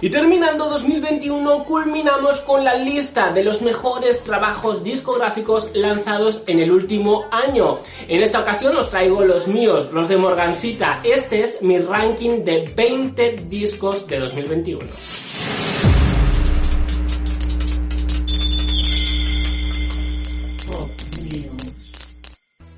Y terminando 2021, culminamos con la lista de los mejores trabajos discográficos lanzados en el último año. En esta ocasión os traigo los míos, los de Morgansita. Este es mi ranking de 20 discos de 2021.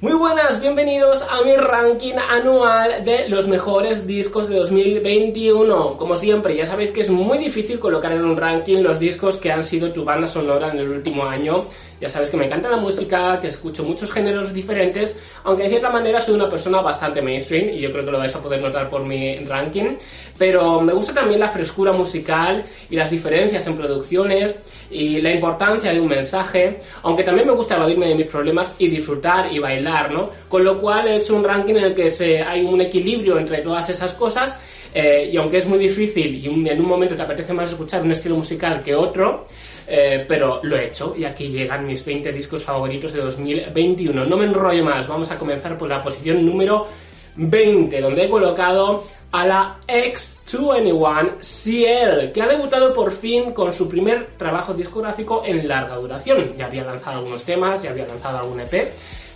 Muy buenas, bienvenidos a mi ranking anual de los mejores discos de 2021. Como siempre, ya sabéis que es muy difícil colocar en un ranking los discos que han sido tu banda sonora en el último año. Ya sabes que me encanta la música, que escucho muchos géneros diferentes, aunque de cierta manera soy una persona bastante mainstream y yo creo que lo vais a poder notar por mi ranking. Pero me gusta también la frescura musical y las diferencias en producciones y la importancia de un mensaje, aunque también me gusta evadirme de mis problemas y disfrutar y bailar con lo cual he hecho un ranking en el que se, hay un equilibrio entre todas esas cosas eh, y aunque es muy difícil y en un momento te apetece más escuchar un estilo musical que otro, eh, pero lo he hecho y aquí llegan mis 20 discos favoritos de 2021. No me enrollo más, vamos a comenzar por la posición número 20, donde he colocado a la X2N1 Ciel, que ha debutado por fin con su primer trabajo discográfico en larga duración. Ya había lanzado algunos temas, ya había lanzado algún EP,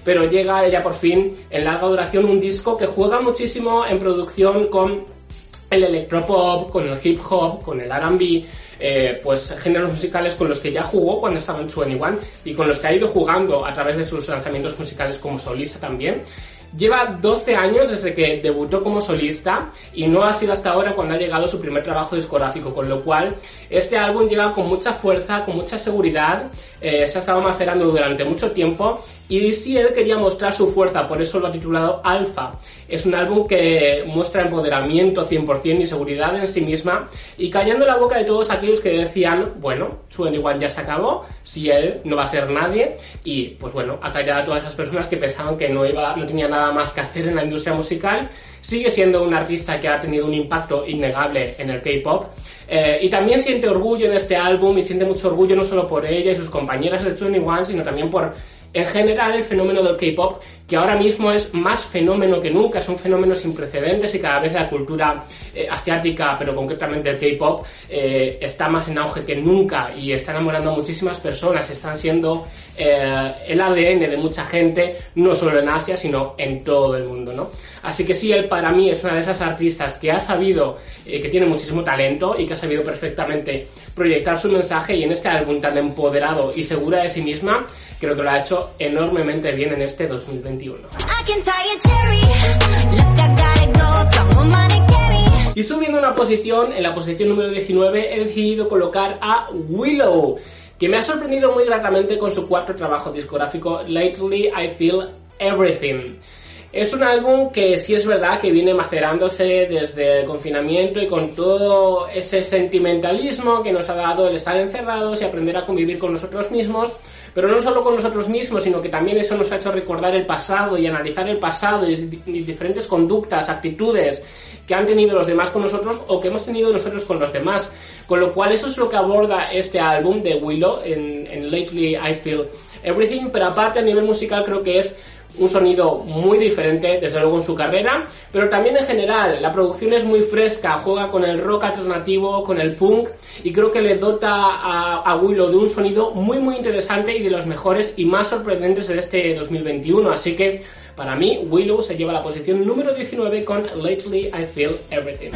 pero llega ella por fin en larga duración un disco que juega muchísimo en producción con el electropop, con el hip hop, con el R&B, eh, pues géneros musicales con los que ya jugó cuando estaba en 21 y con los que ha ido jugando a través de sus lanzamientos musicales como solista también. Lleva 12 años desde que debutó como solista y no ha sido hasta ahora cuando ha llegado su primer trabajo discográfico, con lo cual este álbum llega con mucha fuerza, con mucha seguridad, eh, se ha estado macerando durante mucho tiempo y si él quería mostrar su fuerza, por eso lo ha titulado Alpha. Es un álbum que muestra empoderamiento 100% y seguridad en sí misma y callando la boca de todos aquellos que decían, bueno, igual ya se acabó, si él no va a ser nadie y pues bueno, ha callado a todas esas personas que pensaban que no, iba, no tenía nada más que hacer en la industria musical. Sigue siendo un artista que ha tenido un impacto innegable en el K-pop eh, y también siente orgullo en este álbum y siente mucho orgullo no solo por ella y sus compañeras de 21, sino también por en general, el fenómeno del K-pop, que ahora mismo es más fenómeno que nunca, es un fenómeno sin precedentes y cada vez la cultura eh, asiática, pero concretamente el K-pop, eh, está más en auge que nunca y está enamorando a muchísimas personas, están siendo eh, el ADN de mucha gente, no solo en Asia, sino en todo el mundo, ¿no? Así que sí, él para mí es una de esas artistas que ha sabido, que tiene muchísimo talento y que ha sabido perfectamente proyectar su mensaje y en este álbum tan empoderado y segura de sí misma, creo que lo ha hecho enormemente bien en este 2021. Y subiendo una posición, en la posición número 19 he decidido colocar a Willow, que me ha sorprendido muy gratamente con su cuarto trabajo discográfico, Lately I Feel Everything. Es un álbum que sí es verdad que viene macerándose desde el confinamiento y con todo ese sentimentalismo que nos ha dado el estar encerrados y aprender a convivir con nosotros mismos, pero no solo con nosotros mismos, sino que también eso nos ha hecho recordar el pasado y analizar el pasado y, diferentes conductas, actitudes que han tenido los demás con nosotros o que hemos tenido nosotros con los demás. Con lo cual eso es lo que aborda este álbum de Willow en, Lately I Feel Everything, pero aparte a nivel musical creo que es un sonido muy diferente, desde luego en su carrera, pero también en general. La producción es muy fresca, juega con el rock alternativo, con el punk, y creo que le dota a, Willow de un sonido muy muy interesante y de los mejores y más sorprendentes de este 2021. Así que para mí, Willow se lleva la posición número 19 con Lately I Feel Everything.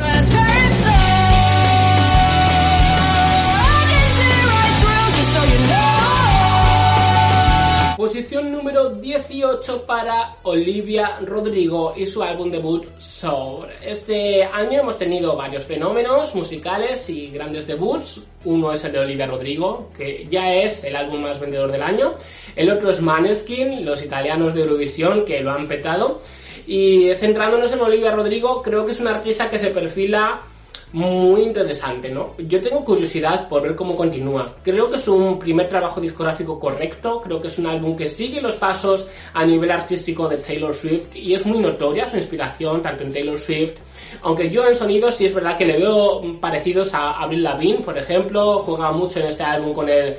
Posición número 18 para Olivia Rodrigo y su álbum debut Soul. Este año hemos tenido varios fenómenos musicales y grandes debuts. Uno es el de Olivia Rodrigo, que ya es el álbum más vendedor del año. El otro es Maneskin, los italianos de Eurovisión, que lo han petado. Y centrándonos en Olivia Rodrigo, creo que es una artista que se perfila muy interesante, ¿no? Yo tengo curiosidad por ver cómo continúa. Creo que es un primer trabajo discográfico correcto, creo que es un álbum que sigue los pasos a nivel artístico de Taylor Swift y es muy notoria su inspiración tanto en Taylor Swift aunque yo en sonido sí es verdad que le veo parecidos a Avril Lavigne, por ejemplo, juega mucho en este álbum con el,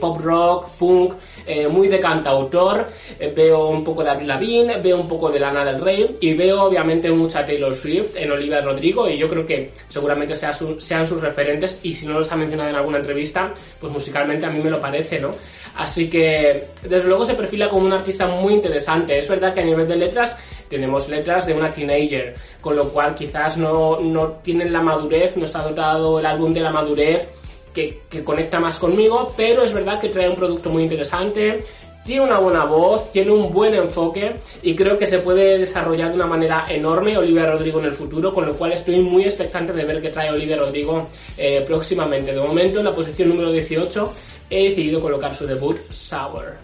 pop rock, punk, eh, muy de cantautor, eh, veo un poco de Avril Lavigne, veo un poco de Lana del Rey y veo obviamente mucha Taylor Swift en Olivia Rodrigo y yo creo que seguramente sean sus referentes y si no los ha mencionado en alguna entrevista, pues musicalmente a mí me lo parece, ¿no? Así que desde luego se perfila como un artista muy interesante. Es verdad que a nivel de letras tenemos letras de una teenager, con lo cual quizás no, no tienen la madurez, no está dotado el álbum de la madurez que, que, conecta más conmigo, pero es verdad que trae un producto muy interesante, tiene una buena voz, tiene un buen enfoque y creo que se puede desarrollar de una manera enorme Olivia Rodrigo en el futuro, con lo cual estoy muy expectante de ver qué trae Olivia Rodrigo eh, próximamente. De momento, en la posición número 18, he decidido colocar su debut, Sour.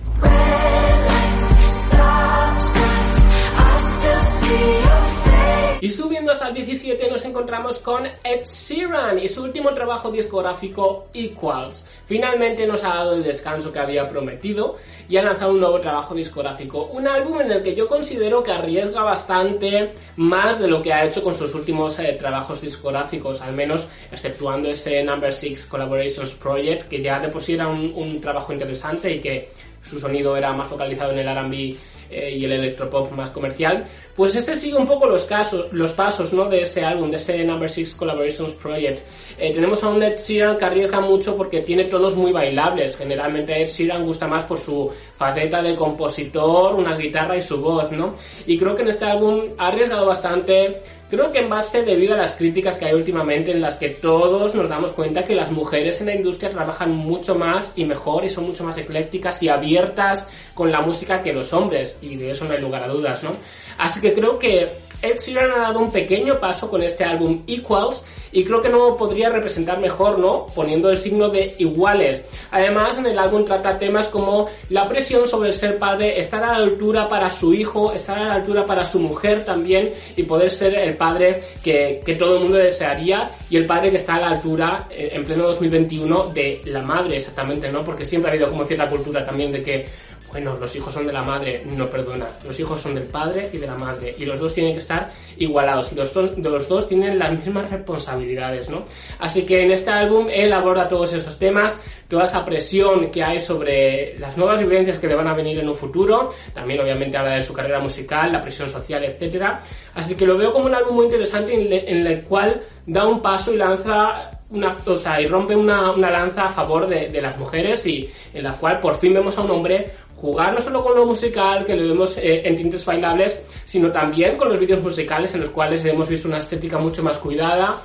Y subiendo hasta el 17 nos encontramos con Ed Sheeran y su último trabajo discográfico Equals. Finalmente nos ha dado el descanso que había prometido y ha lanzado un nuevo trabajo discográfico. Un álbum en el que yo considero que arriesga bastante más de lo que ha hecho con sus últimos eh, trabajos discográficos, al menos exceptuando ese Number 6 Collaborations Project, que ya de era un, un trabajo interesante y que su sonido era más focalizado en el RB eh, y el electropop más comercial, pues este sigue un poco los casos, los pasos, ¿no? De ese álbum, de ese Number 6 Collaborations Project. Eh, tenemos a un Ed Sheeran que arriesga mucho porque tiene tonos muy bailables. Generalmente Ed Sheeran gusta más por su faceta de compositor, una guitarra y su voz, ¿no? Y creo que en este álbum ha arriesgado bastante Creo que en base debido a las críticas que hay últimamente en las que todos nos damos cuenta que las mujeres en la industria trabajan mucho más y mejor y son mucho más eclécticas y abiertas con la música que los hombres y de eso no hay lugar a dudas, ¿no? Así que creo que Ed Sheeran ha dado un pequeño paso con este álbum Equals y creo que no podría representar mejor, ¿no? Poniendo el signo de iguales. Además, en el álbum trata temas como la presión sobre ser padre, estar a la altura para su hijo, estar a la altura para su mujer también y poder ser el padre que, que todo el mundo desearía y el padre que está a la altura eh, en pleno 2021 de la madre exactamente, ¿no? Porque siempre ha habido como cierta cultura también de que bueno, los hijos son de la madre, no perdona, los hijos son del padre y de la madre, y los dos tienen que estar igualados, los, los dos tienen las mismas responsabilidades, ¿no? Así que en este álbum él aborda todos esos temas, toda esa presión que hay sobre las nuevas vivencias que le van a venir en un futuro, también obviamente habla de su carrera musical, la presión social, etcétera. Así que lo veo como un álbum muy interesante en, el cual da un paso y lanza una, o sea, y rompe una, una lanza a favor de, de, las mujeres y en la cual por fin vemos a un hombre jugar no solo con lo musical, que lo vemos eh, en tintes bailables, sino también con los vídeos musicales en los cuales hemos visto una estética mucho más cuidada.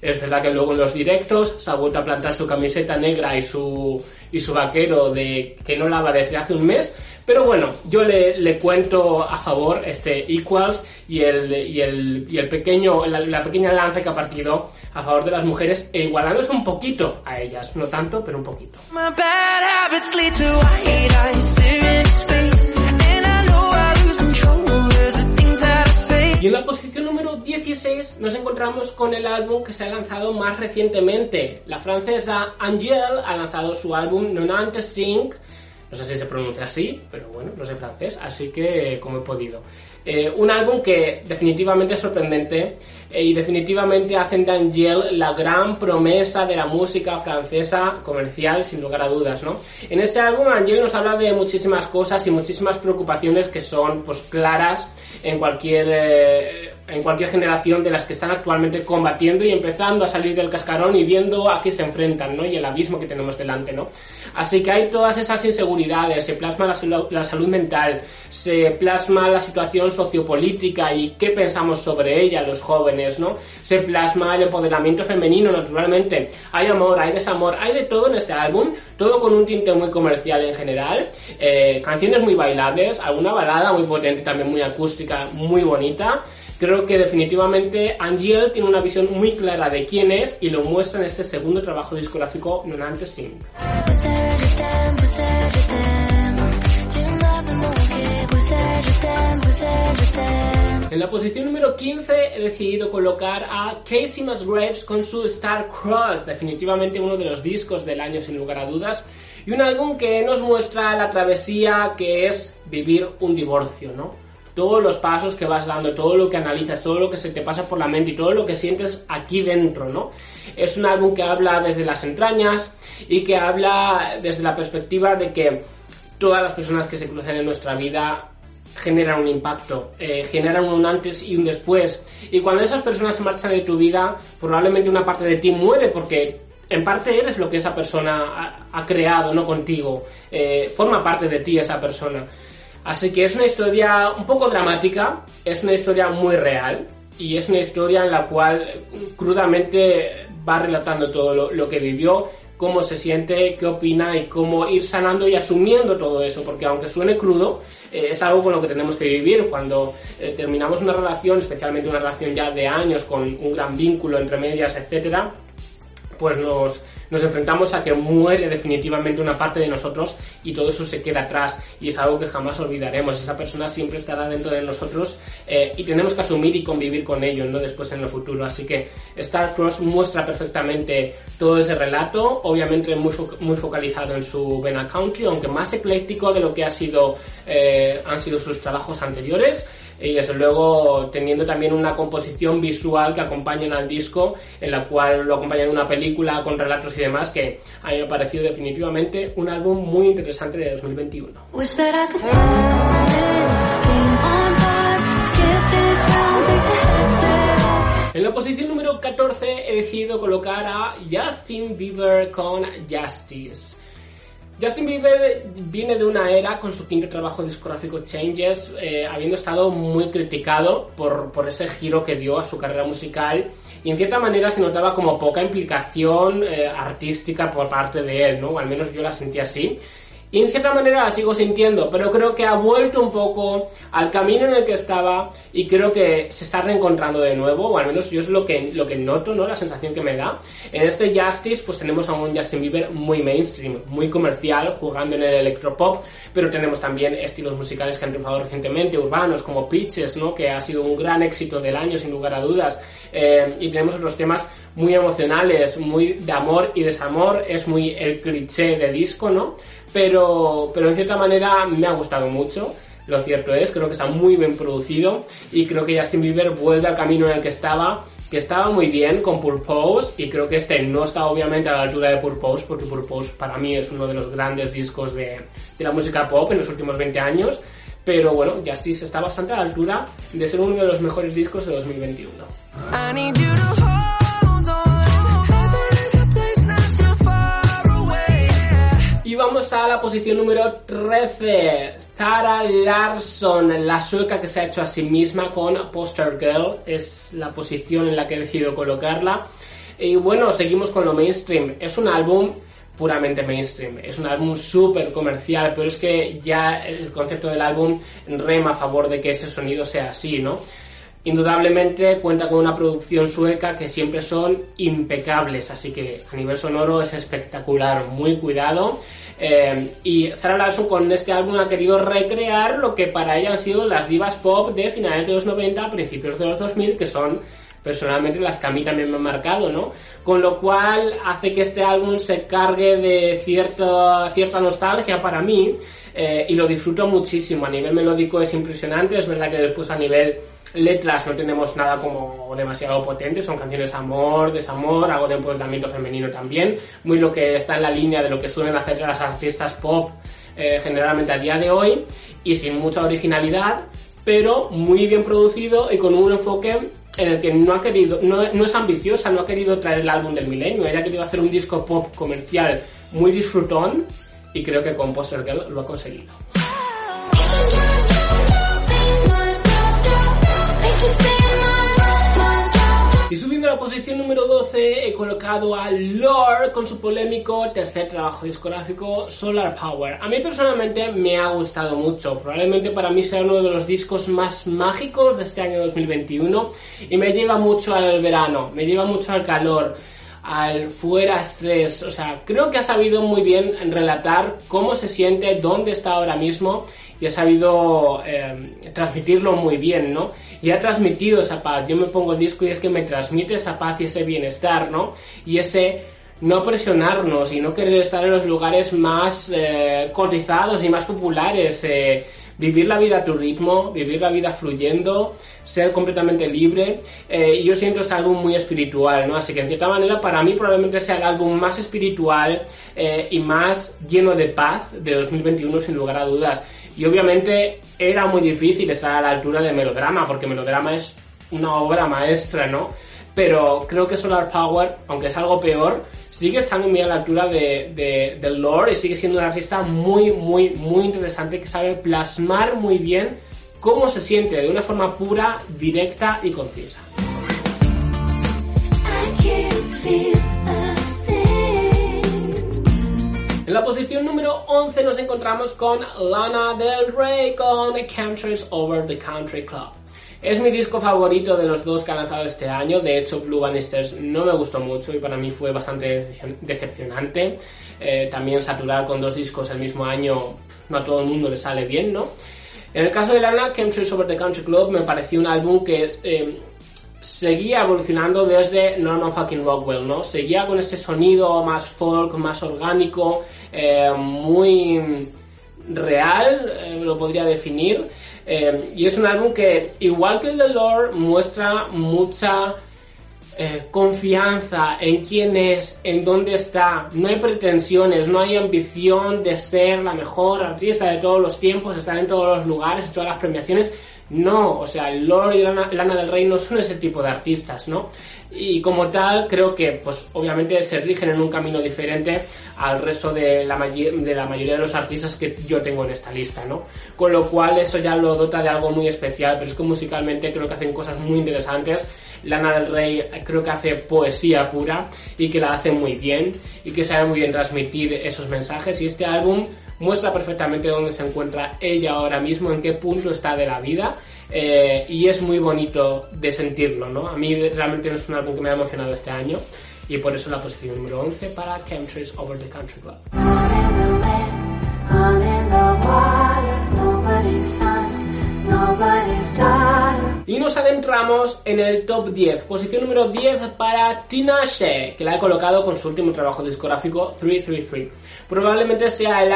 Es verdad que luego en los directos se ha vuelto a plantar su camiseta negra y su, y su vaquero de que no lava desde hace un mes. Pero bueno, yo le, le cuento a favor este Equals y el, y el, y el pequeño, la, la pequeña lanza que ha partido a favor de las mujeres e igualándose un poquito a ellas, no tanto, pero un poquito. Y en la posición número 16 nos encontramos con el álbum que se ha lanzado más recientemente. La francesa Angèle ha lanzado su álbum Nonante Sing. No sé si se pronuncia así, pero bueno, no sé francés, así que como he podido. Eh, un álbum que definitivamente es sorprendente eh, y definitivamente hacen de Angel la gran promesa de la música francesa comercial, sin lugar a dudas, ¿no? En este álbum Angel nos habla de muchísimas cosas y muchísimas preocupaciones que son, pues, claras en cualquier... Eh, en cualquier generación de las que están actualmente combatiendo y empezando a salir del cascarón y viendo a qué se enfrentan, ¿no? Y el abismo que tenemos delante, ¿no? Así que hay todas esas inseguridades, se plasma la, la salud mental, se plasma la situación sociopolítica y qué pensamos sobre ella los jóvenes, ¿no? Se plasma el empoderamiento femenino, naturalmente. Hay amor, hay desamor, hay de todo en este álbum, todo con un tinte muy comercial en general, eh, canciones muy bailables, alguna balada muy potente, también muy acústica, muy bonita. Creo que definitivamente Angel tiene una visión muy clara de quién es y lo muestra en este segundo trabajo discográfico Nonante Sing. En la posición número 15 he decidido colocar a Casey Musgraves con su Star Cross, definitivamente uno de los discos del año sin lugar a dudas, y un álbum que nos muestra la travesía que es vivir un divorcio, ¿no? Todos los pasos que vas dando, todo lo que analizas, todo lo que se te pasa por la mente y todo lo que sientes aquí dentro, ¿no? Es un álbum que habla desde las entrañas y que habla desde la perspectiva de que todas las personas que se cruzan en nuestra vida generan un impacto, eh, generan un antes y un después. Y cuando esas personas se marchan de tu vida, probablemente una parte de ti muere porque en parte eres lo que esa persona ha, creado, no contigo. Eh, forma parte de ti esa persona. Así que es una historia un poco dramática, es una historia muy real y es una historia en la cual crudamente va relatando todo lo que vivió cómo se siente, qué opina y cómo ir sanando y asumiendo todo eso, porque aunque suene crudo, eh, es algo con lo que tenemos que vivir. Cuando eh, terminamos una relación, especialmente una relación ya de años con un gran vínculo entre medias, etcétera, pues nos, nos enfrentamos a que muere definitivamente una parte de nosotros y todo eso se queda atrás y es algo que jamás olvidaremos. Esa persona siempre estará dentro de nosotros eh, y tenemos que asumir y convivir con ello, ¿no? Después en el futuro. Así que Star Cross muestra perfectamente todo ese relato, obviamente muy, muy focalizado en su Vena Country, aunque más ecléctico de lo que ha sido, eh, han sido sus trabajos anteriores y desde luego teniendo también una composición visual que acompaña al disco, en la cual lo acompaña de una película con relatos y demás, que a mí me ha parecido definitivamente un álbum muy interesante de 2021. En la posición número 14 he decidido colocar a Justin Bieber con Justice. Justin Bieber viene de una era con su quinto trabajo discográfico Changes, eh, habiendo estado muy criticado por, por, ese giro que dio a su carrera musical y en cierta manera se notaba como poca implicación eh, artística por parte de él, ¿no? O al menos yo la sentí así. Y en cierta manera la sigo sintiendo, pero creo que ha vuelto un poco al camino en el que estaba y creo que se está reencontrando de nuevo, o al menos yo es lo que, lo que noto, ¿no? La sensación que me da. En este Justice, pues tenemos a un Justin Bieber muy mainstream, muy comercial, jugando en el electropop, pero tenemos también estilos musicales que han triunfado recientemente, urbanos, como Pitches, ¿no? Que ha sido un gran éxito del año, sin lugar a dudas. Eh, y tenemos otros temas muy emocionales, muy de amor y desamor, es muy el cliché de disco, ¿no? Pero, pero en cierta manera me ha gustado mucho. Lo cierto es, creo que está muy bien producido y creo que Justin Bieber vuelve al camino en el que estaba, que estaba muy bien con Purpose y creo que este no está obviamente a la altura de Purpose porque Purpose para mí es uno de los grandes discos de, de la música pop en los últimos 20 años, pero bueno, Justice está bastante a la altura de ser uno de los mejores discos de 2021. Vamos a la posición número 13. Zara Larsson, la sueca que se ha hecho a sí misma con Poster Girl. Es la posición en la que he decidido colocarla. Y bueno, seguimos con lo mainstream. Es un álbum puramente mainstream. Es un álbum súper comercial, pero es que ya el concepto del álbum rema a favor de que ese sonido sea así, ¿no? Indudablemente cuenta con una producción sueca que siempre son impecables, así que a nivel sonoro es espectacular, muy cuidado. Eh, y Zara Larsson con este álbum ha querido recrear lo que para ella han sido las divas pop de finales de los 90, principios de los 2000, que son personalmente las que a mí también me han marcado, ¿no? Con lo cual hace que este álbum se cargue de cierta, cierta nostalgia para mí eh, y lo disfruto muchísimo. A nivel melódico es impresionante, es verdad que después a nivel letras no tenemos nada como demasiado potente, son canciones amor, desamor, algo de empoderamiento femenino también, muy lo que está en la línea de lo que suelen hacer las artistas pop eh, generalmente a día de hoy y sin mucha originalidad, pero muy bien producido y con un enfoque en el que no ha querido, no, es ambiciosa, no ha querido traer el álbum del milenio, ella ha querido hacer un disco pop comercial muy disfrutón y creo que con Poster Girl lo ha conseguido. Y subiendo a la posición número 12 he colocado a Lord con su polémico tercer trabajo discográfico Solar Power. A mí personalmente me ha gustado mucho, probablemente para mí sea uno de los discos más mágicos de este año 2021 y me lleva mucho al verano, me lleva mucho al calor al fuera estrés. O sea, creo que ha sabido muy bien relatar cómo se siente, dónde está ahora mismo y ha sabido eh, transmitirlo muy bien, ¿no? Y ha transmitido esa paz. Yo me pongo el disco y es que me transmite esa paz y ese bienestar, ¿no? Y ese no presionarnos y no querer estar en los lugares más eh, cotizados y más populares. Eh, vivir la vida a tu ritmo, vivir la vida fluyendo, ser completamente libre. Eh, yo siento este álbum muy espiritual, ¿no? Así que en cierta manera para mí probablemente sea el álbum más espiritual eh, y más lleno de paz de 2021 sin lugar a dudas. Y obviamente era muy difícil estar a la altura de Melodrama, porque Melodrama es una obra maestra, ¿no? Pero creo que Solar Power, aunque es algo peor, sigue estando muy a la altura de, de, del lore y sigue siendo un artista muy, muy, muy interesante que sabe plasmar muy bien cómo se siente de una forma pura, directa y concisa. En la posición número 11 nos encontramos con Lana Del Rey con Countries Over the Country Club. Es mi disco favorito de los dos que ha lanzado este año. De hecho, Blue Bannisters no me gustó mucho y para mí fue bastante decepcionante. Eh, también saturar con dos discos el mismo año no a todo el mundo le sale bien, ¿no? En el caso de Lana, Chemistry Over the Country Club me pareció un álbum que eh, seguía evolucionando desde Norman Fucking Rockwell, ¿no? Seguía con ese sonido más folk, más orgánico, eh, muy real, lo podría definir. Eh, y es un álbum que, igual que el de Lord, muestra mucha eh, confianza en quién es, en dónde está. No hay pretensiones, no hay ambición de ser la mejor artista de todos los tiempos, estar en todos los lugares, en todas las premiaciones. No, o sea, Lord y Lana, Lana del Rey no son ese tipo de artistas, ¿no? y como tal creo que pues obviamente se rigen en un camino diferente al resto de la, de la mayoría de los artistas que yo tengo en esta lista, ¿no? Con lo cual eso ya lo dota de algo muy especial, pero es que musicalmente creo que hacen cosas muy interesantes. Lana del Rey creo que hace poesía pura y que la hace muy bien y que sabe muy bien transmitir esos mensajes y este álbum muestra perfectamente dónde se encuentra ella ahora mismo, en qué punto está de la vida eh, y es muy bonito de sentirlo, ¿no? A mí realmente es un álbum que me ha emocionado este año y por eso la posición número 11 para Countries Over the Country Club. Y nos adentramos en el top 10. Posición número 10 para Tinashe, que la he colocado con su último trabajo discográfico 333. Probablemente sea el,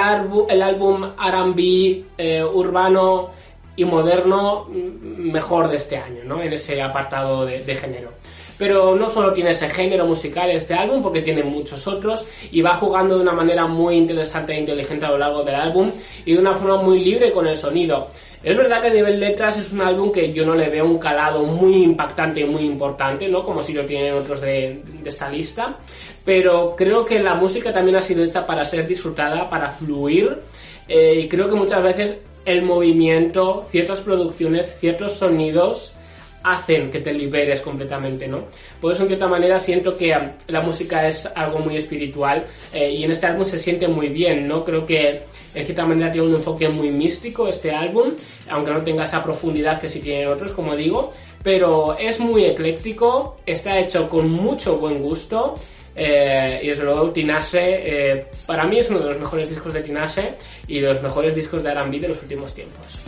álbum RB eh, urbano y moderno mm, mejor de este año, ¿no? En ese apartado de, género. Pero no solo tiene ese género musical este álbum, porque tiene muchos otros y va jugando de una manera muy interesante e inteligente a lo largo del álbum y de una forma muy libre con el sonido. Es verdad que a nivel letras es un álbum que yo no le veo un calado muy impactante y muy importante, ¿no? Como si lo tienen otros de, esta lista. Pero creo que la música también ha sido hecha para ser disfrutada, para fluir. Eh, y creo que muchas veces el movimiento, ciertas producciones, ciertos sonidos hacen que te liberes completamente, ¿no? Por eso, en cierta manera, siento que um, la música es algo muy espiritual eh, y en este álbum se siente muy bien, ¿no? Creo que, en cierta manera, tiene un enfoque muy místico este álbum, aunque no tenga esa profundidad que sí tienen otros, como digo, pero es muy ecléctico, está hecho con mucho buen gusto eh, y desde luego Tinashe, eh, para mí es uno de los mejores discos de Tinashe y de los mejores discos de R&B de los últimos tiempos.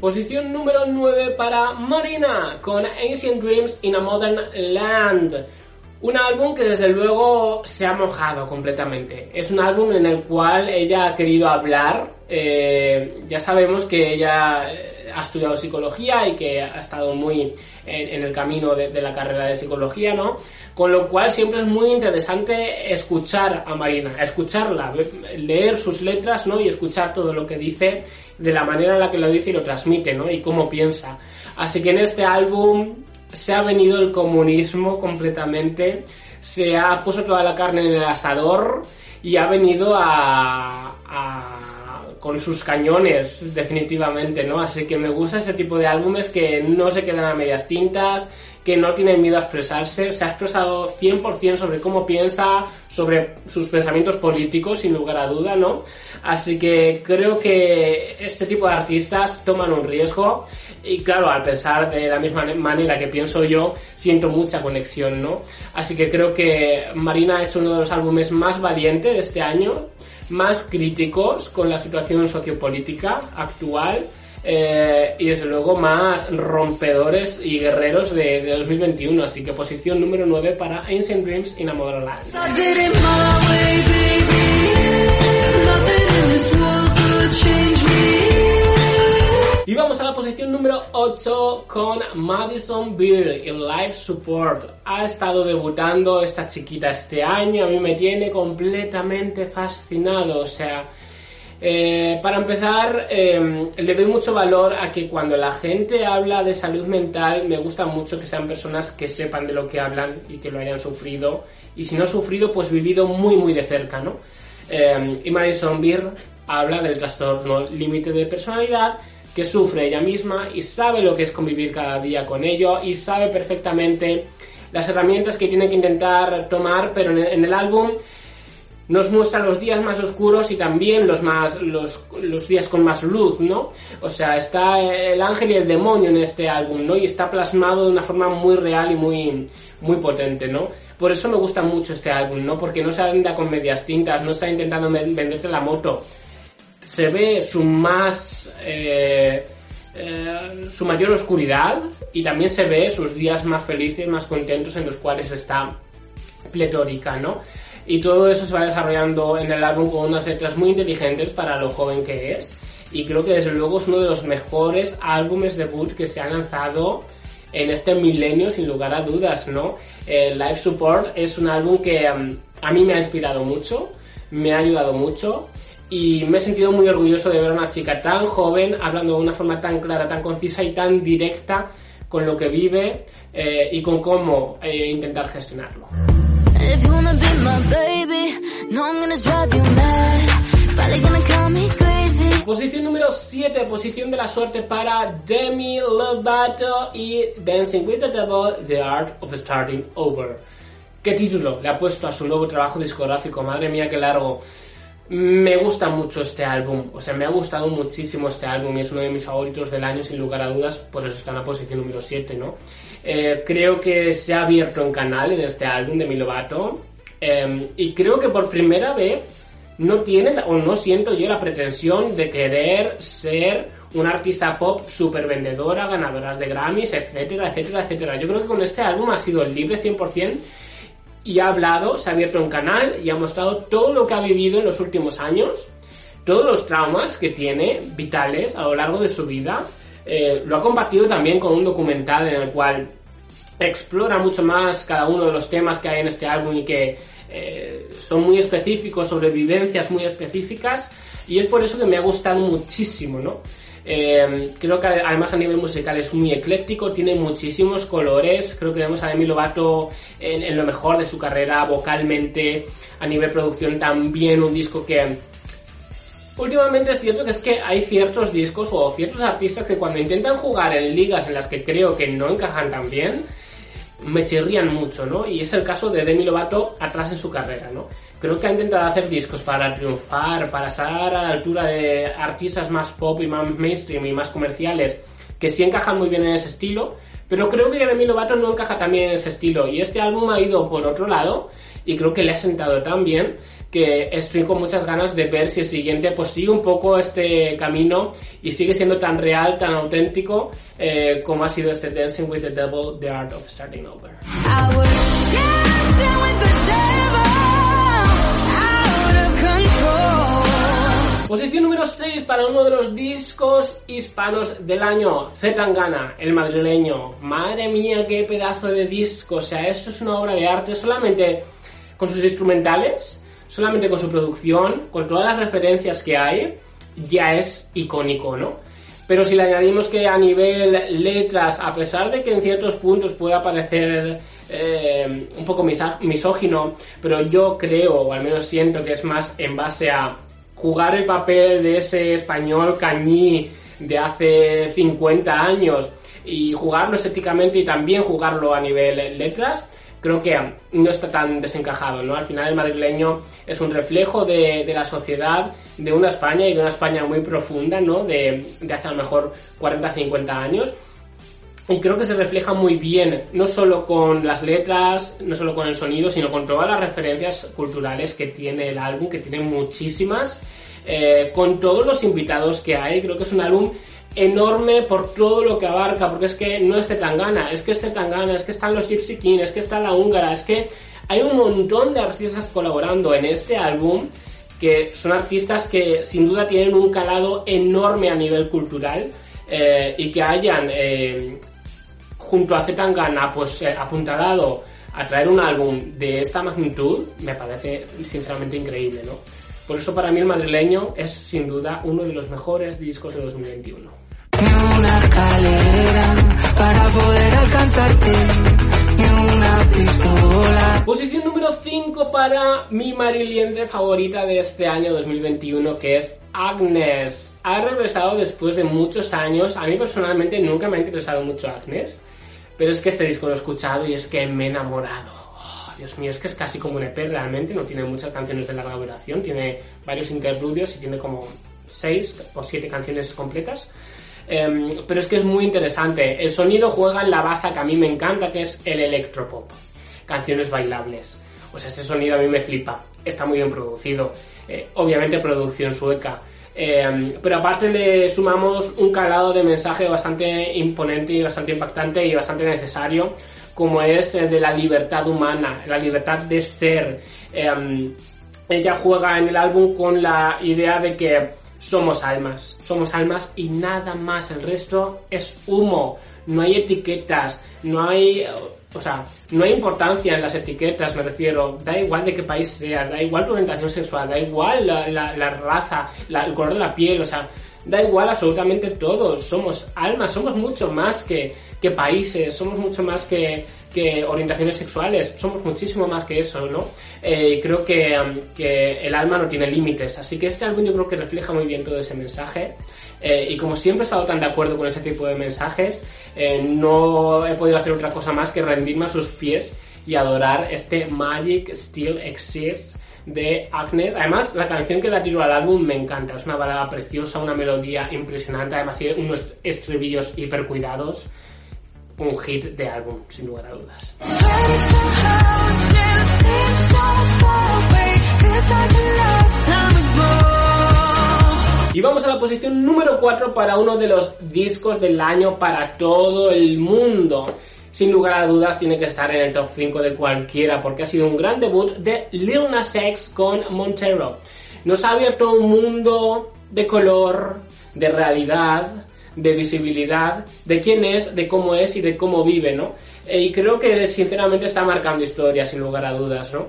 Posición número 9 para Marina con Ancient Dreams in a Modern Land. Un álbum que desde luego se ha mojado completamente. Es un álbum en el cual ella ha querido hablar eh, ya sabemos que ella eh, ha estudiado psicología y que ha estado muy en, el camino de, la carrera de psicología, ¿no? Con lo cual siempre es muy interesante escuchar a Marina, escucharla, leer sus letras, ¿no? Y escuchar todo lo que dice de la manera en la que lo dice y lo transmite, ¿no? Y cómo piensa. Así que en este álbum se ha venido el comunismo completamente, se ha puesto toda la carne en el asador y ha venido a, con sus cañones, definitivamente, ¿no? Así que me gusta ese tipo de álbumes que no se quedan a medias tintas, que no tienen miedo a expresarse, se ha expresado 100% sobre cómo piensa, sobre sus pensamientos políticos, sin lugar a duda, ¿no? Así que creo que este tipo de artistas toman un riesgo y claro, al pensar de la misma manera que pienso yo, siento mucha conexión, ¿no? Así que creo que Marina ha hecho uno de los álbumes más valientes de este año, más críticos con la situación sociopolítica actual eh, y desde luego más rompedores y guerreros de, 2021. Así que posición número 9 para Ancient Dreams in a Modern Land. Y vamos a la posición número 8 con Madison Beer en Live Support. Ha estado debutando esta chiquita este año, a mí me tiene completamente fascinado, o sea, eh, para empezar, em, le doy mucho valor a que cuando la gente habla de salud mental, me gusta mucho que sean personas que sepan de lo que hablan y que lo hayan sufrido. Y si no sufrido, pues vivido muy, muy de cerca, ¿no? Em, y Madison Beer habla del trastorno límite de personalidad que sufre ella misma y sabe lo que es convivir cada día con ello y sabe perfectamente las herramientas que tiene que intentar tomar, pero en el álbum nos muestra los días más oscuros y también los más los, los, días con más luz, ¿no? O sea, está el ángel y el demonio en este álbum, ¿no? Y está plasmado de una forma muy real y muy muy potente, ¿no? Por eso me gusta mucho este álbum, ¿no? Porque no se anda con medias tintas, no está intentando venderte la moto. Se ve su más eh, eh, su mayor oscuridad y también se ve sus días más felices, más contentos en los cuales está pletórica, ¿no? Y todo eso se va desarrollando en el álbum con unas letras muy inteligentes para lo joven que es y creo que desde luego es uno de los mejores álbumes debut que se han lanzado en este milenio sin lugar a dudas, ¿no? El Live Support es un álbum que um, a mí me ha inspirado mucho, me ha ayudado mucho y me he sentido muy orgulloso de ver a una chica tan joven hablando de una forma tan clara, tan concisa y tan directa con lo que vive eh, y con cómo eh, intentar gestionarlo. Posición número 7, posición de la suerte para Demi Lovato y Dancing with the Devil, The Art of Starting Over. ¿Qué título le ha puesto a su nuevo trabajo discográfico? Madre mía, qué largo. Me gusta mucho este álbum, o sea, me ha gustado muchísimo este álbum es uno de mis favoritos del año sin lugar a dudas, por eso está en la posición número 7, ¿no? Eh, creo que se ha abierto un canal en este álbum de Milovato em, y creo que por primera vez no tiene o no siento yo la pretensión de querer ser una artista pop super vendedora, ganadoras de Grammys, etcétera, etcétera, etcétera. Yo creo que con este álbum ha sido libre 100% y ha hablado, se ha abierto un canal y ha mostrado todo lo que ha vivido en los últimos años, todos los traumas que tiene vitales a lo largo de su vida. Eh, lo ha compartido también con un documental en el cual explora mucho más cada uno de los temas que hay en este álbum y que eh, son muy específicos, sobre vivencias muy específicas, y es por eso que me ha gustado muchísimo, ¿no? Eh, creo que además a nivel musical es muy ecléctico, tiene muchísimos colores. Creo que vemos a Demi Lovato en, lo mejor de su carrera vocalmente, a nivel producción también un disco que Últimamente es cierto que es que hay ciertos discos o ciertos artistas que cuando intentan jugar en ligas en las que creo que no encajan tan bien, me chirrían mucho, ¿no? Y es el caso de Demi Lovato atrás en su carrera, ¿no? Creo que ha intentado hacer discos para triunfar, para estar a la altura de artistas más pop y más mainstream y más comerciales, que sí encajan muy bien en ese estilo, pero creo que Demi Lovato no encaja también en ese estilo. Y este álbum ha ido por otro lado y creo que le ha sentado tan bien que estoy con muchas ganas de ver si el siguiente pues sigue un poco este camino y sigue siendo tan real, tan auténtico eh, como ha sido este Dancing with the Devil, The Art of Starting Over. Posición número 6 para uno de los discos hispanos del año, Zetangana, el madrileño. Madre mía, qué pedazo de disco. O sea, esto es una obra de arte solamente con sus instrumentales, solamente con su producción, con todas las referencias que hay, ya es icónico, ¿no? Pero si le añadimos que a nivel letras, a pesar de que en ciertos puntos pueda parecer eh, un poco misógino, pero yo creo, o al menos siento que es más en base a jugar el papel de ese español cañí de hace 50 años y jugarlo estéticamente y también jugarlo a nivel letras, creo que no está tan desencajado, ¿no? Al final el madrileño es un reflejo de, la sociedad, de una España y de una España muy profunda, ¿no? De, de hace a lo mejor 40, 50 años. Y creo que se refleja muy bien, no solo con las letras, no solo con el sonido, sino con todas las referencias culturales que tiene el álbum, que tiene muchísimas, eh, con todos los invitados que hay. Creo que es un álbum enorme por todo lo que abarca, porque es que no es Tangana, es que es Tangana, es que están los Gypsy King, es que está la húngara, es que hay un montón de artistas colaborando en este álbum que son artistas que sin duda tienen un calado enorme a nivel cultural eh, y que hayan eh, junto a Zetangana pues eh, apuntalado a traer un álbum de esta magnitud me parece sinceramente increíble, ¿no? Por eso para mí el madrileño es sin duda uno de los mejores discos de 2021 una escalera para poder alcanzarte. Posición número 5 para mi mariliendre favorita de este año 2021, que es Agnes. Ha regresado después de muchos años. A mí personalmente nunca me ha interesado mucho Agnes, pero es que este disco lo he escuchado y es que me he enamorado. Oh, Dios mío, es que es casi como un EP realmente, no tiene muchas canciones de larga duración, tiene varios interludios y tiene como 6 o 7 canciones completas. Em, pero es que es muy interesante. El sonido juega en la baza que a mí me encanta, que es el electropop. Canciones bailables. O sea, ese sonido a mí me flipa. Está muy bien producido. Eh, obviamente producción sueca. Em, pero aparte le sumamos un calado de mensaje bastante imponente y bastante impactante y bastante necesario, como es de la libertad humana, la libertad de ser. Em, ella juega en el álbum con la idea de que somos almas, somos almas y nada más, el resto es humo, no hay etiquetas, no hay, o sea, no hay importancia en las etiquetas, me refiero, da igual de qué país seas, da igual tu orientación sexual, da igual la, raza, el color de la piel, o sea, da igual absolutamente todo, somos almas, somos mucho más que, que países, somos mucho más que, que orientaciones sexuales, somos muchísimo más que eso, ¿no? Eh, creo um, que, el alma no tiene límites, así que este álbum yo creo que refleja muy bien todo ese mensaje. Eh, y como siempre he estado tan de acuerdo con ese tipo de mensajes, eh, no he podido hacer otra cosa más que rendirme a sus pies y adorar este Magic Still Exists de Agnes. Además, la canción que da tiro al álbum me encanta. Es una balada preciosa, una melodía impresionante. Además, tiene unos estribillos hiper cuidados un hit de álbum, sin lugar a dudas. Y vamos a la posición número 4 para uno de los discos del año para todo el mundo. Sin lugar a dudas tiene que estar en el top 5 de cualquiera porque ha sido un gran debut de Lil Nas X con Montero. Nos ha abierto un mundo de color, de realidad, de visibilidad de quién es, de cómo es y de cómo vive, ¿no? Eh, y creo que sinceramente está marcando historia, sin lugar a dudas, ¿no?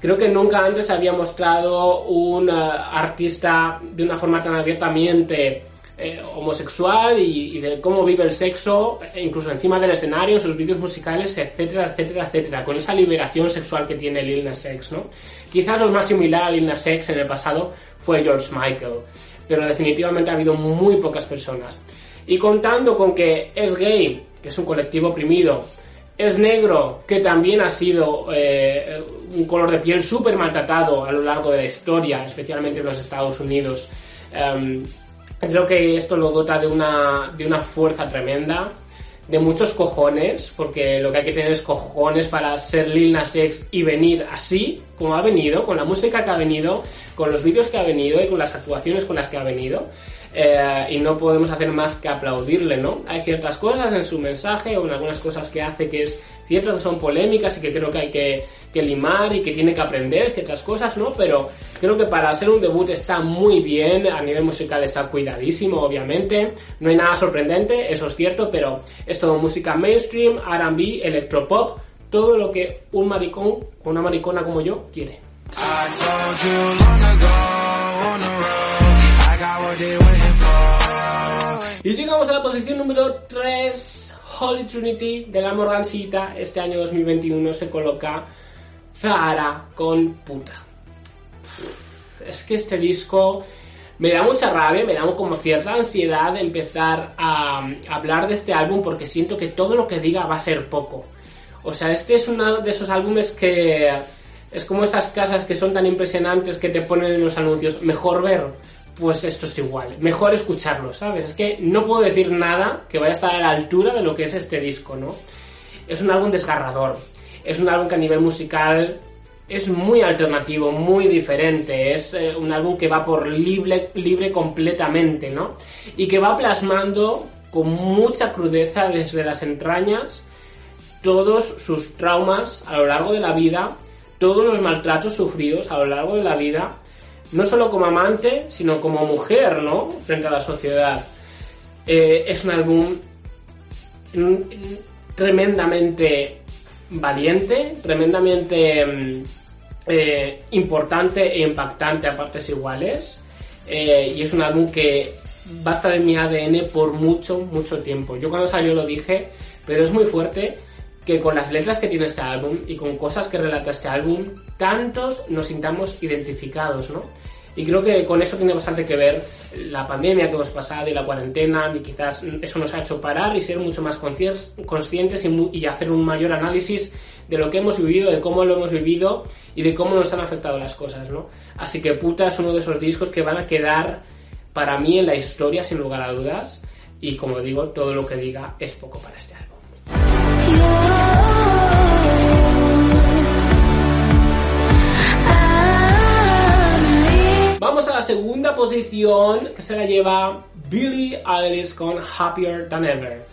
Creo que nunca antes había mostrado un eh, artista de una forma tan abiertamente eh, homosexual y, de cómo vive el sexo, incluso encima del escenario, en sus vídeos musicales, etcétera, etcétera, etcétera, con esa liberación sexual que tiene Lil Nas X, ¿no? Quizás lo más similar a Lil Nas X en el pasado fue George Michael, pero definitivamente ha habido muy pocas personas. Y contando con que es gay, que es un colectivo oprimido, es negro, que también ha sido eh, un color de piel súper maltratado a lo largo de la historia, especialmente en los Estados Unidos. Em, creo que esto lo dota de una, de una fuerza tremenda, de muchos cojones, porque lo que hay que tener es cojones para ser Lil Nas X y venir así, como ha venido, con la música que ha venido, con los vídeos que ha venido y con las actuaciones con las que ha venido. Eh, y no podemos hacer más que aplaudirle, ¿no? Hay ciertas cosas en su mensaje o en algunas cosas que hace que es cierto que son polémicas y que creo que hay que, que limar y que tiene que aprender ciertas cosas, ¿no? Pero creo que para hacer un debut está muy bien, a nivel musical está cuidadísimo, obviamente, no hay nada sorprendente, eso es cierto, pero es todo música mainstream, RB, electropop, todo lo que un maricón una maricona como yo quiere. Y llegamos a la posición número 3, Holy Trinity de la Morgancita. Este año 2021 se coloca Zahara con puta. Es que este disco me da mucha rabia, me da como cierta ansiedad empezar a hablar de este álbum porque siento que todo lo que diga va a ser poco. O sea, este es uno de esos álbumes que es como esas casas que son tan impresionantes que te ponen en los anuncios, mejor ver, pues esto es igual, mejor escucharlo, ¿sabes? Es que no puedo decir nada que vaya a estar a la altura de lo que es este disco, ¿no? Es un álbum desgarrador, es un álbum que a nivel musical es muy alternativo, muy diferente, es eh, un álbum que va por libre, libre completamente, ¿no? Y que va plasmando con mucha crudeza desde las entrañas todos sus traumas a lo largo de la vida, todos los maltratos sufridos a lo largo de la vida, no solo como amante, sino como mujer, ¿no? Frente a la sociedad. Eh, es un álbum tremendamente valiente, tremendamente mm, eh, importante e impactante a partes iguales. Eh, y es un álbum que va a estar en mi ADN por mucho, mucho tiempo. Yo cuando salió lo dije, pero es muy fuerte que con las letras que tiene este álbum y con cosas que relata este álbum, tantos nos sintamos identificados, ¿no? Y creo que con eso tiene bastante que ver la pandemia que hemos pasado y la cuarentena, y quizás eso nos ha hecho parar y ser mucho más conscientes y, hacer un mayor análisis de lo que hemos vivido, de cómo lo hemos vivido y de cómo nos han afectado las cosas, ¿no? Así que Puta es uno de esos discos que van a quedar para mí en la historia sin lugar a dudas y como digo, todo lo que diga es poco para este Vamos a la segunda posición que se la lleva Billie Eilish con Happier Than Ever.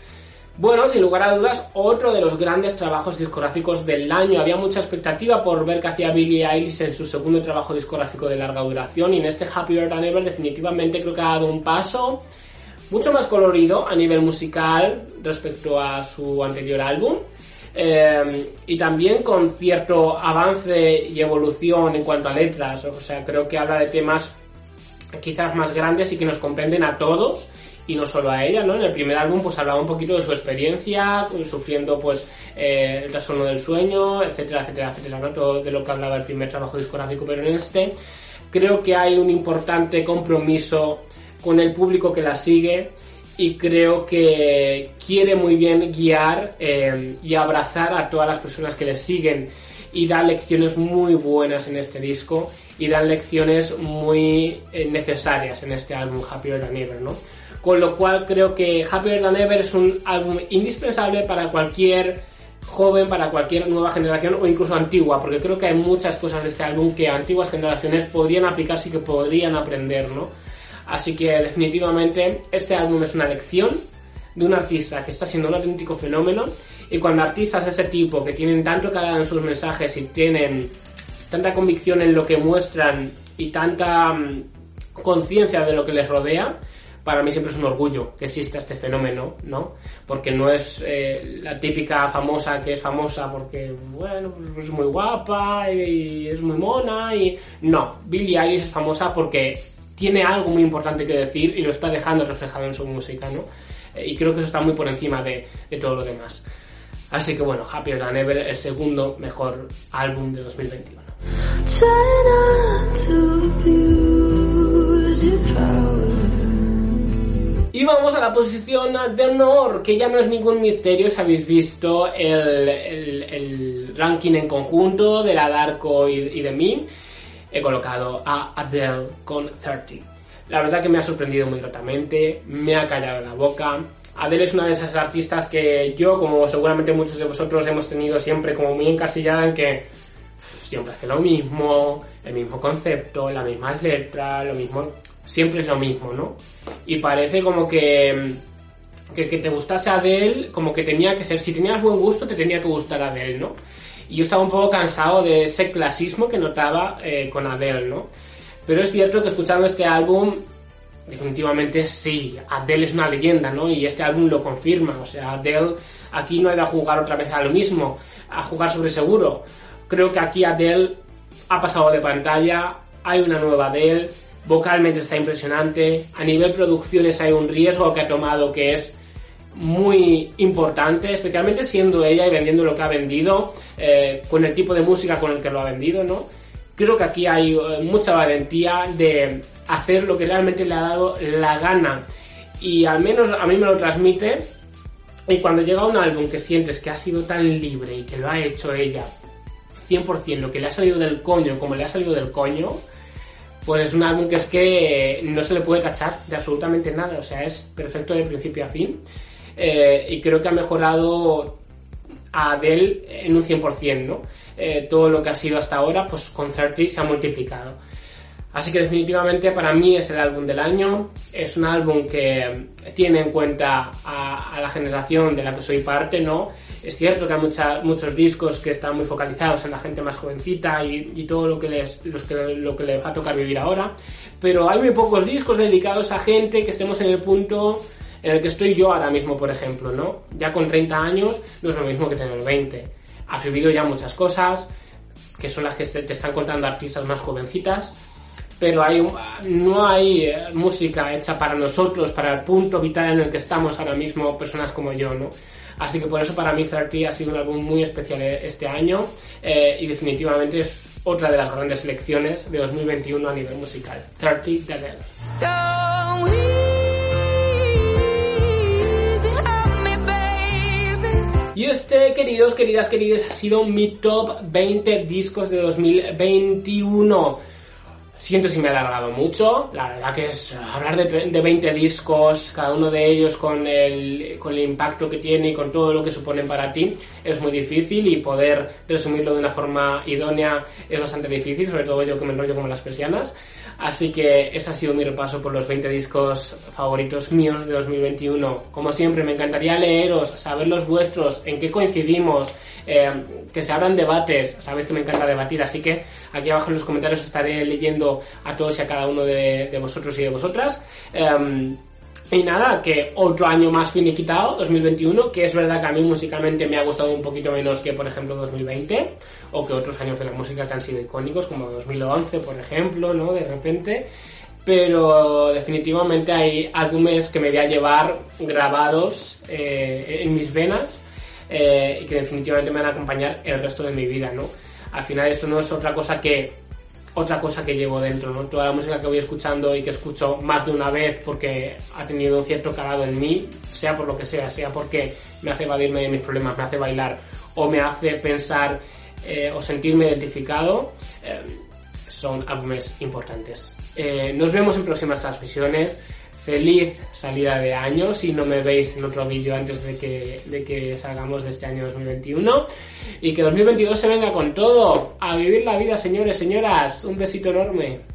Bueno, sin lugar a dudas, otro de los grandes trabajos discográficos del año. Había mucha expectativa por ver qué hacía Billie Eilish en su segundo trabajo discográfico de larga duración y en este Happier Than Ever definitivamente creo que ha dado un paso mucho más colorido a nivel musical respecto a su anterior álbum. Eh, y también con cierto avance y evolución en cuanto a letras. O sea, creo que habla de temas quizás más grandes y que nos comprenden a todos y no solo a ella, ¿no? En el primer álbum pues hablaba un poquito de su experiencia, sufriendo pues eh, el trastorno del sueño, etcétera, etcétera, etcétera, ¿no? Todo de lo que hablaba el primer trabajo discográfico, pero en este creo que hay un importante compromiso con el público que la sigue y creo que quiere muy bien guiar eh, y abrazar a todas las personas que le siguen y da lecciones muy buenas en este disco y da lecciones muy eh, necesarias en este álbum Happier Than Ever, ¿no? Con lo cual creo que Happier Than Ever es un álbum indispensable para cualquier joven, para cualquier nueva generación o incluso antigua, porque creo que hay muchas cosas de este álbum que antiguas generaciones podrían aplicarse y que podrían aprender, ¿no? Así que definitivamente este álbum es una lección de un artista que está siendo un auténtico fenómeno y cuando artistas de ese tipo que tienen tanto calado en sus mensajes y tienen tanta convicción en lo que muestran y tanta mm, conciencia de lo que les rodea, para mí siempre es un orgullo que exista este fenómeno, ¿no? Porque no es eh, la típica famosa que es famosa porque, bueno, pues es muy guapa y es muy mona y... No, Billie Eilish es famosa porque tiene algo muy importante que decir y lo está dejando reflejado en su música, ¿no? Eh, y creo que eso está muy por encima de, todo lo demás. Así que bueno, Happier Than Ever, el segundo mejor álbum de 2021. Y vamos a la posición de honor, que ya no es ningún misterio si habéis visto el, el, ranking en conjunto de la Darko y, y de mí he colocado a Adele con 30. La verdad que me ha sorprendido muy gratamente, me ha callado la boca. Adele es una de esas artistas que yo, como seguramente muchos de vosotros, hemos tenido siempre como muy encasillada en que siempre hace lo mismo, el mismo concepto, las mismas letras, lo mismo... siempre es lo mismo, ¿no? Y parece como que, que, que te gustase Adele, como que tenía que ser, si tenías buen gusto, te tenía que gustar Adele, ¿no? Y yo estaba un poco cansado de ese clasismo que notaba eh, con Adele, ¿no? Pero es cierto que escuchando este álbum, definitivamente sí, Adele es una leyenda, ¿no? Y este álbum lo confirma, o sea, Adele aquí no ha ido a jugar otra vez a lo mismo, a jugar sobre seguro. Creo que aquí Adele ha pasado de pantalla, hay una nueva Adele, vocalmente está impresionante, a nivel producciones hay un riesgo que ha tomado que es muy importante, especialmente siendo ella y vendiendo lo que ha vendido, eh, con el tipo de música con el que lo ha vendido, ¿no? Creo que aquí hay eh, mucha valentía de hacer lo que realmente le ha dado la gana y al menos a mí me lo transmite y cuando llega un álbum que sientes que ha sido tan libre y que lo ha hecho ella 100% lo que le ha salido del coño como le ha salido del coño, pues es un álbum que es que no se le puede tachar de absolutamente nada, o sea, es perfecto de principio a fin. Eh, y creo que ha mejorado a Adele en un 100%, ¿no? Eh, todo lo que ha sido hasta ahora, pues con 30 se ha multiplicado. Así que definitivamente para mí es el álbum del año. Es un álbum que tiene en cuenta a, la generación de la que soy parte, ¿no? Es cierto que hay muchos discos que están muy focalizados en la gente más jovencita y, todo lo que, les, que, lo que les va a tocar vivir ahora. Pero hay muy pocos discos dedicados a gente que estemos en el punto en el que estoy yo ahora mismo, por ejemplo, ¿no? Ya con 30 años no es lo mismo que tener 20. Has vivido ya muchas cosas, que son las que te están contando artistas más jovencitas, pero hay, no hay eh, música hecha para nosotros, para el punto vital en el que estamos ahora mismo, personas como yo, ¿no? Así que por eso para mí 30 ha sido un álbum muy especial este año eh, y definitivamente es otra de las grandes selecciones de 2021 a nivel musical. 30 de Y este, queridos, queridas, queridas, ha sido mi top 20 discos de 2021. Siento si me he alargado mucho, la verdad que es hablar de, de 20 discos, cada uno de ellos con el, con el impacto que tiene y con todo lo que suponen para ti, es muy difícil y poder resumirlo de una forma idónea es bastante difícil, sobre todo yo que me enrollo como las persianas. Así que ese ha sido mi repaso por los 20 discos favoritos míos de 2021. Como siempre, me encantaría leeros, saber los vuestros, en qué coincidimos, eh, que se abran debates. Sabéis que me encanta debatir, así que aquí abajo en los comentarios estaré leyendo a todos y a cada uno de, vosotros y de vosotras. Em, y nada, que otro año más finiquitado, 2021, que es verdad que a mí musicalmente me ha gustado un poquito menos que, por ejemplo, 2020, o que otros años de la música que han sido icónicos, como 2011, por ejemplo, ¿no? De repente. Pero definitivamente hay álbumes que me voy a llevar grabados eh, en mis venas eh, y que definitivamente me van a acompañar el resto de mi vida, ¿no? Al final esto no es otra cosa que otra cosa que llevo dentro, ¿no? Toda la música que voy escuchando y que escucho más de una vez porque ha tenido un cierto calado en mí, sea por lo que sea, sea porque me hace evadirme de mis problemas, me hace bailar o me hace pensar eh, o sentirme identificado, eh, son álbumes importantes. Eh, nos vemos en próximas transmisiones feliz salida de año si no me veis en otro vídeo antes de que, de que salgamos de este año 2021 y que 2022 se venga con todo. A vivir la vida señores señoras. Un besito enorme